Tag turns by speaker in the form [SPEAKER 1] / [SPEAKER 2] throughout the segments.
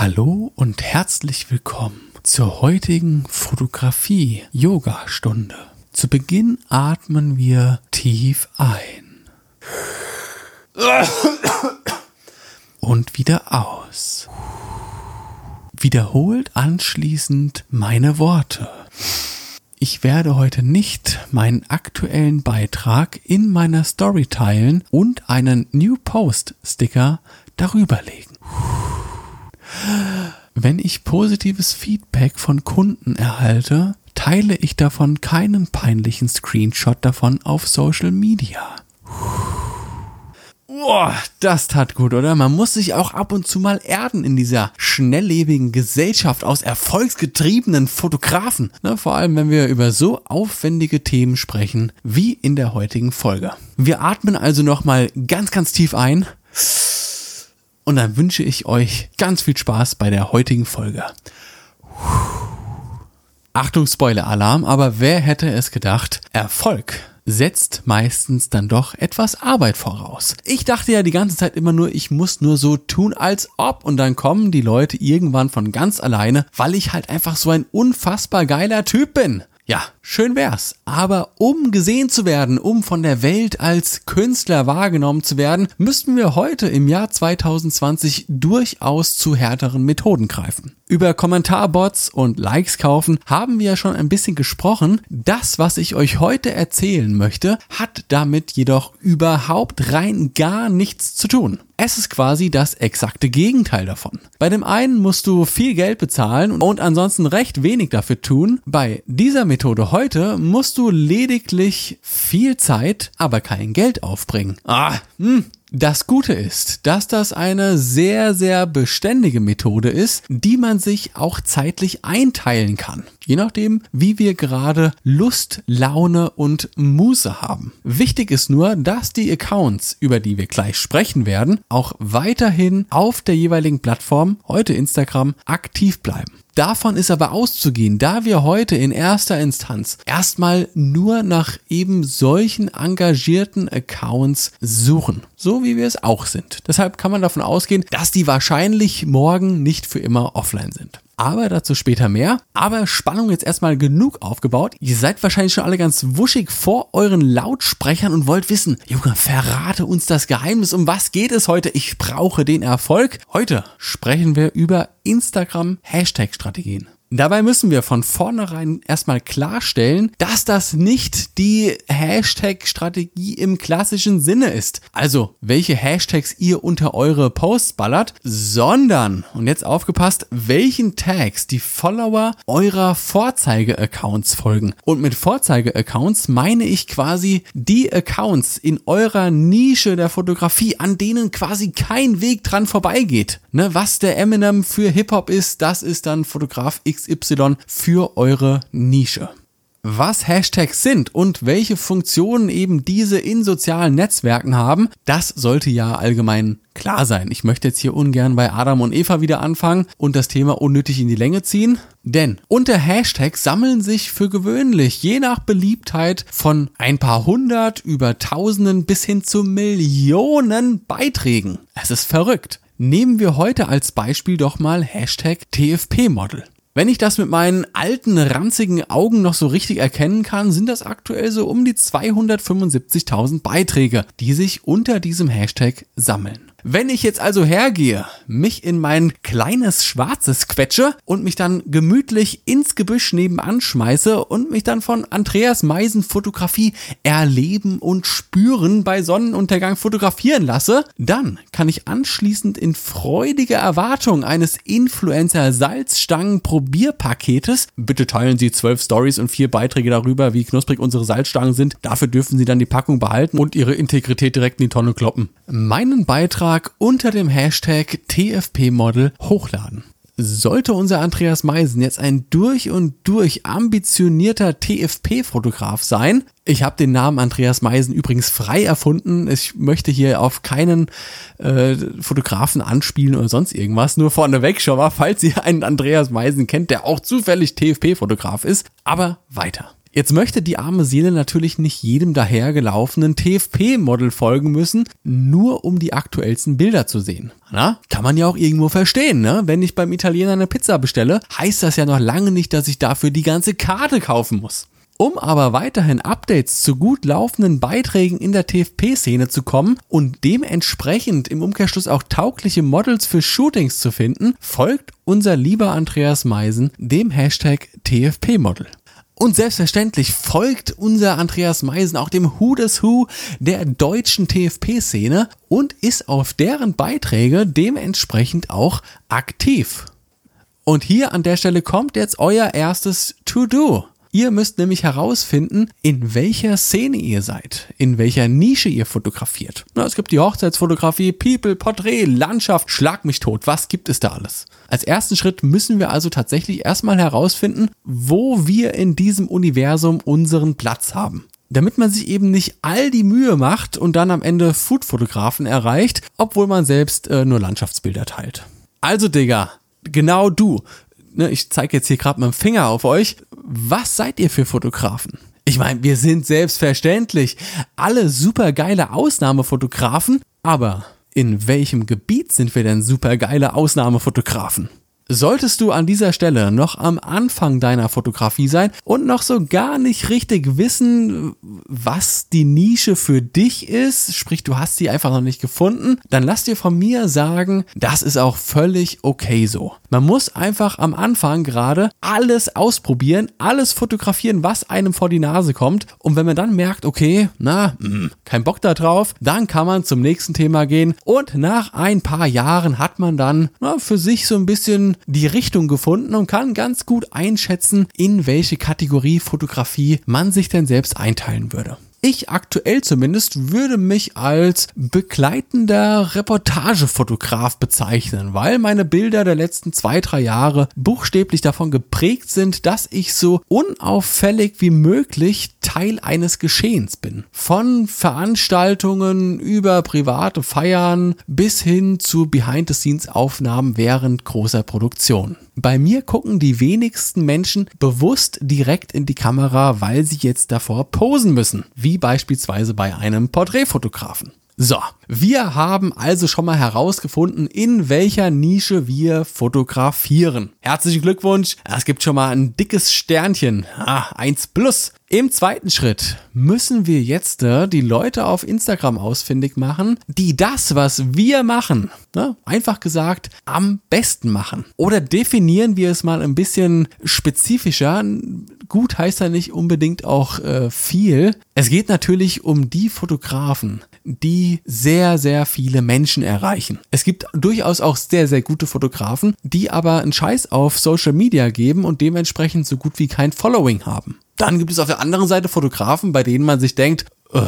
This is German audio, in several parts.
[SPEAKER 1] Hallo und herzlich willkommen zur heutigen Fotografie-Yoga-Stunde. Zu Beginn atmen wir tief ein und wieder aus. Wiederholt anschließend meine Worte. Ich werde heute nicht meinen aktuellen Beitrag in meiner Story teilen und einen New Post Sticker darüber legen. Wenn ich positives Feedback von Kunden erhalte, teile ich davon keinen peinlichen Screenshot davon auf Social Media. Boah, das tat gut, oder? Man muss sich auch ab und zu mal erden in dieser schnelllebigen Gesellschaft aus erfolgsgetriebenen Fotografen. Ne, vor allem, wenn wir über so aufwendige Themen sprechen wie in der heutigen Folge. Wir atmen also nochmal ganz, ganz tief ein. Und dann wünsche ich euch ganz viel Spaß bei der heutigen Folge. Achtung, Spoiler-Alarm, aber wer hätte es gedacht? Erfolg setzt meistens dann doch etwas Arbeit voraus. Ich dachte ja die ganze Zeit immer nur, ich muss nur so tun, als ob und dann kommen die Leute irgendwann von ganz alleine, weil ich halt einfach so ein unfassbar geiler Typ bin. Ja, schön wär's. Aber um gesehen zu werden, um von der Welt als Künstler wahrgenommen zu werden, müssten wir heute im Jahr 2020 durchaus zu härteren Methoden greifen. Über Kommentarbots und Likes kaufen haben wir ja schon ein bisschen gesprochen. Das, was ich euch heute erzählen möchte, hat damit jedoch überhaupt rein gar nichts zu tun. Es ist quasi das exakte Gegenteil davon. Bei dem einen musst du viel Geld bezahlen und ansonsten recht wenig dafür tun. Bei dieser Methode heute musst du lediglich viel Zeit, aber kein Geld aufbringen. Ah, hm, das Gute ist, dass das eine sehr, sehr beständige Methode ist, die man sich auch zeitlich einteilen kann. Je nachdem, wie wir gerade Lust, Laune und Muße haben. Wichtig ist nur, dass die Accounts, über die wir gleich sprechen werden, auch weiterhin auf der jeweiligen Plattform, heute Instagram, aktiv bleiben. Davon ist aber auszugehen, da wir heute in erster Instanz erstmal nur nach eben solchen engagierten Accounts suchen. So wie wir es auch sind. Deshalb kann man davon ausgehen, dass die wahrscheinlich morgen nicht für immer offline sind aber dazu später mehr. Aber Spannung jetzt erstmal genug aufgebaut. Ihr seid wahrscheinlich schon alle ganz wuschig vor euren Lautsprechern und wollt wissen, Junge, verrate uns das Geheimnis. Um was geht es heute? Ich brauche den Erfolg. Heute sprechen wir über Instagram Hashtag Strategien. Dabei müssen wir von vornherein erstmal klarstellen, dass das nicht die Hashtag-Strategie im klassischen Sinne ist. Also, welche Hashtags ihr unter eure Posts ballert, sondern, und jetzt aufgepasst, welchen Tags die Follower eurer Vorzeige-Accounts folgen. Und mit Vorzeige-Accounts meine ich quasi die Accounts in eurer Nische der Fotografie, an denen quasi kein Weg dran vorbeigeht. Ne, was der Eminem für Hip-Hop ist, das ist dann Fotograf X XY für eure Nische. Was Hashtags sind und welche Funktionen eben diese in sozialen Netzwerken haben, das sollte ja allgemein klar sein. Ich möchte jetzt hier ungern bei Adam und Eva wieder anfangen und das Thema unnötig in die Länge ziehen. Denn unter Hashtags sammeln sich für gewöhnlich je nach Beliebtheit von ein paar hundert über tausenden bis hin zu Millionen Beiträgen. Es ist verrückt. Nehmen wir heute als Beispiel doch mal Hashtag TFP-Model. Wenn ich das mit meinen alten, ranzigen Augen noch so richtig erkennen kann, sind das aktuell so um die 275.000 Beiträge, die sich unter diesem Hashtag sammeln. Wenn ich jetzt also hergehe, mich in mein kleines Schwarzes quetsche und mich dann gemütlich ins Gebüsch nebenan schmeiße und mich dann von Andreas Meisen Fotografie erleben und spüren bei Sonnenuntergang fotografieren lasse, dann kann ich anschließend in freudiger Erwartung eines Influencer Salzstangen Probierpaketes, bitte teilen Sie zwölf Stories und vier Beiträge darüber, wie knusprig unsere Salzstangen sind, dafür dürfen Sie dann die Packung behalten und Ihre Integrität direkt in die Tonne kloppen. Meinen Beitrag Beitrag unter dem Hashtag TFP-Model hochladen. Sollte unser Andreas Meisen jetzt ein durch und durch ambitionierter TFP-Fotograf sein, ich habe den Namen Andreas Meisen übrigens frei erfunden. Ich möchte hier auf keinen äh, Fotografen anspielen oder sonst irgendwas. Nur vorneweg schon mal, falls ihr einen Andreas Meisen kennt, der auch zufällig TFP-Fotograf ist. Aber weiter. Jetzt möchte die arme Seele natürlich nicht jedem dahergelaufenen TFP-Model folgen müssen, nur um die aktuellsten Bilder zu sehen. Na, kann man ja auch irgendwo verstehen, ne? Wenn ich beim Italiener eine Pizza bestelle, heißt das ja noch lange nicht, dass ich dafür die ganze Karte kaufen muss. Um aber weiterhin Updates zu gut laufenden Beiträgen in der TFP-Szene zu kommen und dementsprechend im Umkehrschluss auch taugliche Models für Shootings zu finden, folgt unser lieber Andreas Meisen dem Hashtag TFP-Model. Und selbstverständlich folgt unser Andreas Meisen auch dem Who des Who der deutschen TFP-Szene und ist auf deren Beiträge dementsprechend auch aktiv. Und hier an der Stelle kommt jetzt euer erstes To-Do. Ihr müsst nämlich herausfinden, in welcher Szene ihr seid, in welcher Nische ihr fotografiert. Na, es gibt die Hochzeitsfotografie, People, Porträt, Landschaft, Schlag mich tot, was gibt es da alles? Als ersten Schritt müssen wir also tatsächlich erstmal herausfinden, wo wir in diesem Universum unseren Platz haben damit man sich eben nicht all die Mühe macht und dann am Ende Foodfotografen erreicht, obwohl man selbst äh, nur Landschaftsbilder teilt. Also Digga, genau du, ne, ich zeige jetzt hier gerade mit dem Finger auf euch, was seid ihr für Fotografen? Ich meine, wir sind selbstverständlich alle super geile Ausnahmefotografen, aber in welchem Gebiet sind wir denn super geile Ausnahmefotografen? Solltest du an dieser Stelle noch am Anfang deiner Fotografie sein und noch so gar nicht richtig wissen, was die Nische für dich ist, sprich du hast sie einfach noch nicht gefunden, dann lass dir von mir sagen, das ist auch völlig okay so. Man muss einfach am Anfang gerade alles ausprobieren, alles fotografieren, was einem vor die Nase kommt und wenn man dann merkt, okay, na, mh, hm, kein Bock da drauf, dann kann man zum nächsten Thema gehen und nach ein paar Jahren hat man dann na, für sich so ein bisschen die Richtung gefunden und kann ganz gut einschätzen, in welche Kategorie Fotografie man sich denn selbst einteilen würde. Ich aktuell zumindest würde mich als begleitender Reportagefotograf bezeichnen, weil meine Bilder der letzten zwei, drei Jahre buchstäblich davon geprägt sind, dass ich so unauffällig wie möglich Teil eines Geschehens bin. Von Veranstaltungen über private Feiern bis hin zu Behind-the-Scenes-Aufnahmen während großer Produktion. Bei mir gucken die wenigsten Menschen bewusst direkt in die Kamera, weil sie jetzt davor posen müssen, wie beispielsweise bei einem Porträtfotografen. So, wir haben also schon mal herausgefunden, in welcher Nische wir fotografieren. Herzlichen Glückwunsch, es gibt schon mal ein dickes Sternchen. Ah, 1 plus. Im zweiten Schritt müssen wir jetzt äh, die Leute auf Instagram ausfindig machen, die das, was wir machen, ne, einfach gesagt, am besten machen. Oder definieren wir es mal ein bisschen spezifischer. Gut heißt ja nicht unbedingt auch äh, viel. Es geht natürlich um die Fotografen, die sehr, sehr viele Menschen erreichen. Es gibt durchaus auch sehr, sehr gute Fotografen, die aber einen Scheiß auf Social Media geben und dementsprechend so gut wie kein Following haben. Dann gibt es auf der anderen Seite Fotografen, bei denen man sich denkt, äh,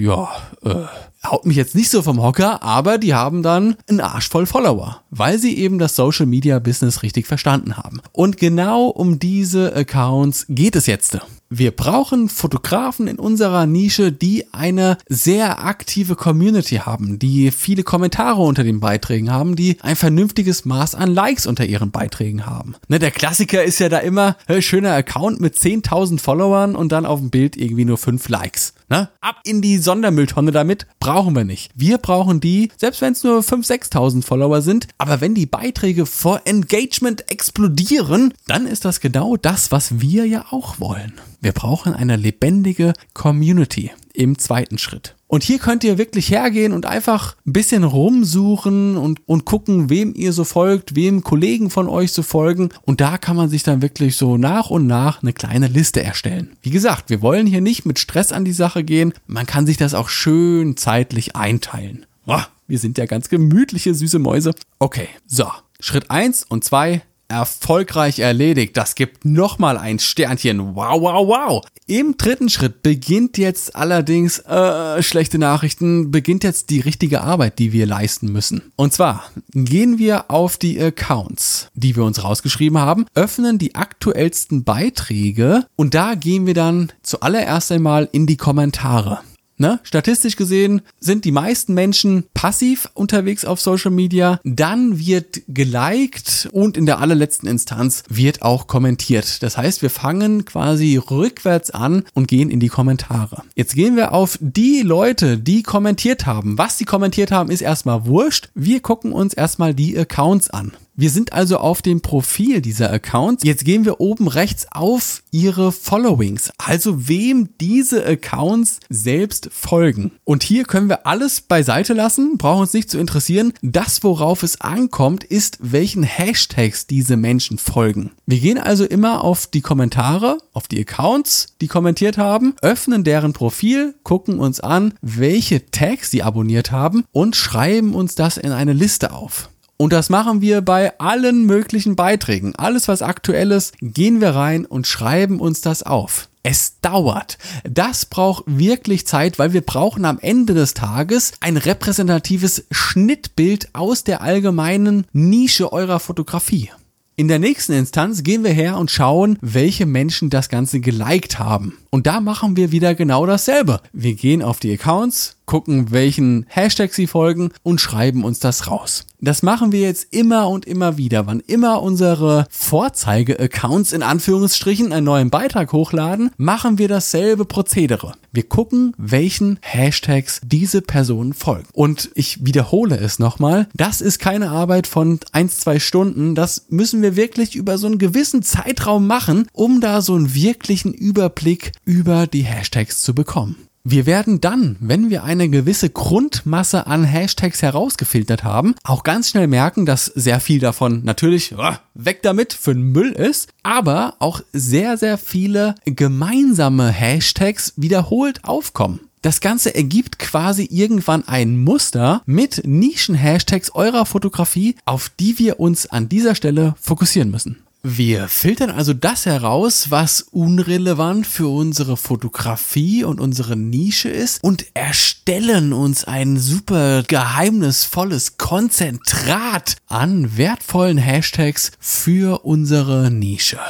[SPEAKER 1] ja, äh, haut mich jetzt nicht so vom Hocker, aber die haben dann einen Arsch voll Follower, weil sie eben das Social Media Business richtig verstanden haben. Und genau um diese Accounts geht es jetzt. Wir brauchen Fotografen in unserer Nische, die eine sehr aktive Community haben, die viele Kommentare unter den Beiträgen haben, die ein vernünftiges Maß an Likes unter ihren Beiträgen haben. Ne, der Klassiker ist ja da immer, schöner Account mit 10.000 Followern und dann auf dem Bild irgendwie nur 5 Likes. Ne? Ab in die Sondermülltonne damit, brauchen wir nicht. Wir brauchen die, selbst wenn es nur 5.000, 6.000 Follower sind, aber wenn die Beiträge vor Engagement explodieren, dann ist das genau das, was wir ja auch wollen. Wir brauchen eine lebendige Community im zweiten Schritt. Und hier könnt ihr wirklich hergehen und einfach ein bisschen rumsuchen und, und gucken, wem ihr so folgt, wem Kollegen von euch so folgen. Und da kann man sich dann wirklich so nach und nach eine kleine Liste erstellen. Wie gesagt, wir wollen hier nicht mit Stress an die Sache gehen. Man kann sich das auch schön zeitlich einteilen. Boah, wir sind ja ganz gemütliche süße Mäuse. Okay, so. Schritt eins und zwei erfolgreich erledigt. Das gibt nochmal ein Sternchen. Wow, wow, wow. Im dritten Schritt beginnt jetzt allerdings, äh, schlechte Nachrichten, beginnt jetzt die richtige Arbeit, die wir leisten müssen. Und zwar gehen wir auf die Accounts, die wir uns rausgeschrieben haben, öffnen die aktuellsten Beiträge und da gehen wir dann zuallererst einmal in die Kommentare. Ne? Statistisch gesehen sind die meisten Menschen passiv unterwegs auf Social Media. Dann wird geliked und in der allerletzten Instanz wird auch kommentiert. Das heißt, wir fangen quasi rückwärts an und gehen in die Kommentare. Jetzt gehen wir auf die Leute, die kommentiert haben. Was sie kommentiert haben, ist erstmal wurscht. Wir gucken uns erstmal die Accounts an. Wir sind also auf dem Profil dieser Accounts. Jetzt gehen wir oben rechts auf ihre Followings, also wem diese Accounts selbst folgen. Und hier können wir alles beiseite lassen, brauchen uns nicht zu interessieren. Das, worauf es ankommt, ist, welchen Hashtags diese Menschen folgen. Wir gehen also immer auf die Kommentare, auf die Accounts, die kommentiert haben, öffnen deren Profil, gucken uns an, welche Tags sie abonniert haben und schreiben uns das in eine Liste auf. Und das machen wir bei allen möglichen Beiträgen. Alles, was aktuell ist, gehen wir rein und schreiben uns das auf. Es dauert. Das braucht wirklich Zeit, weil wir brauchen am Ende des Tages ein repräsentatives Schnittbild aus der allgemeinen Nische eurer Fotografie. In der nächsten Instanz gehen wir her und schauen, welche Menschen das Ganze geliked haben. Und da machen wir wieder genau dasselbe. Wir gehen auf die Accounts, gucken, welchen Hashtag sie folgen und schreiben uns das raus. Das machen wir jetzt immer und immer wieder. Wann immer unsere Vorzeige-Accounts in Anführungsstrichen einen neuen Beitrag hochladen, machen wir dasselbe Prozedere. Wir gucken, welchen Hashtags diese Person folgt. Und ich wiederhole es nochmal, das ist keine Arbeit von ein, zwei Stunden. Das müssen wir wirklich über so einen gewissen Zeitraum machen, um da so einen wirklichen Überblick über die Hashtags zu bekommen. Wir werden dann, wenn wir eine gewisse Grundmasse an Hashtags herausgefiltert haben, auch ganz schnell merken, dass sehr viel davon natürlich oh, weg damit für den Müll ist, aber auch sehr, sehr viele gemeinsame Hashtags wiederholt aufkommen. Das Ganze ergibt quasi irgendwann ein Muster mit Nischen-Hashtags eurer Fotografie, auf die wir uns an dieser Stelle fokussieren müssen. Wir filtern also das heraus, was unrelevant für unsere Fotografie und unsere Nische ist und erstellen uns ein super geheimnisvolles Konzentrat an wertvollen Hashtags für unsere Nische.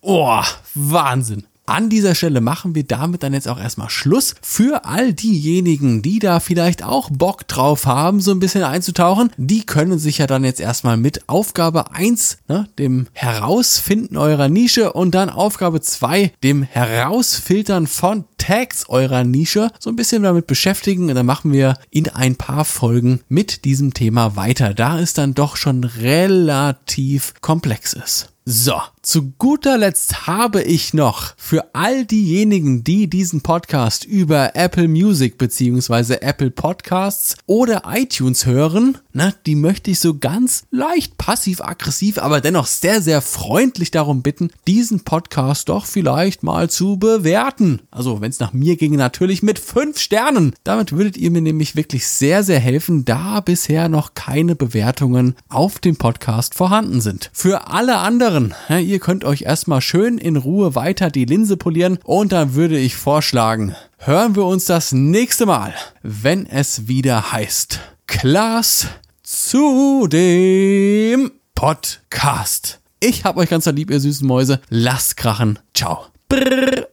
[SPEAKER 1] Oh, Wahnsinn. An dieser Stelle machen wir damit dann jetzt auch erstmal Schluss. Für all diejenigen, die da vielleicht auch Bock drauf haben, so ein bisschen einzutauchen, die können sich ja dann jetzt erstmal mit Aufgabe 1, ne, dem Herausfinden eurer Nische und dann Aufgabe 2, dem Herausfiltern von Tags eurer Nische, so ein bisschen damit beschäftigen. Und dann machen wir in ein paar Folgen mit diesem Thema weiter, da es dann doch schon relativ komplex ist. So, zu guter Letzt habe ich noch für all diejenigen, die diesen Podcast über Apple Music beziehungsweise Apple Podcasts oder iTunes hören, na, die möchte ich so ganz leicht passiv-aggressiv, aber dennoch sehr, sehr freundlich darum bitten, diesen Podcast doch vielleicht mal zu bewerten. Also, wenn es nach mir ginge, natürlich mit fünf Sternen. Damit würdet ihr mir nämlich wirklich sehr, sehr helfen, da bisher noch keine Bewertungen auf dem Podcast vorhanden sind. Für alle anderen. Ja, ihr könnt euch erstmal schön in Ruhe weiter die Linse polieren und dann würde ich vorschlagen, hören wir uns das nächste Mal, wenn es wieder heißt Klaas zu dem Podcast. Ich hab euch ganz lieb, ihr süßen Mäuse. Lasst krachen. Ciao. Brrr.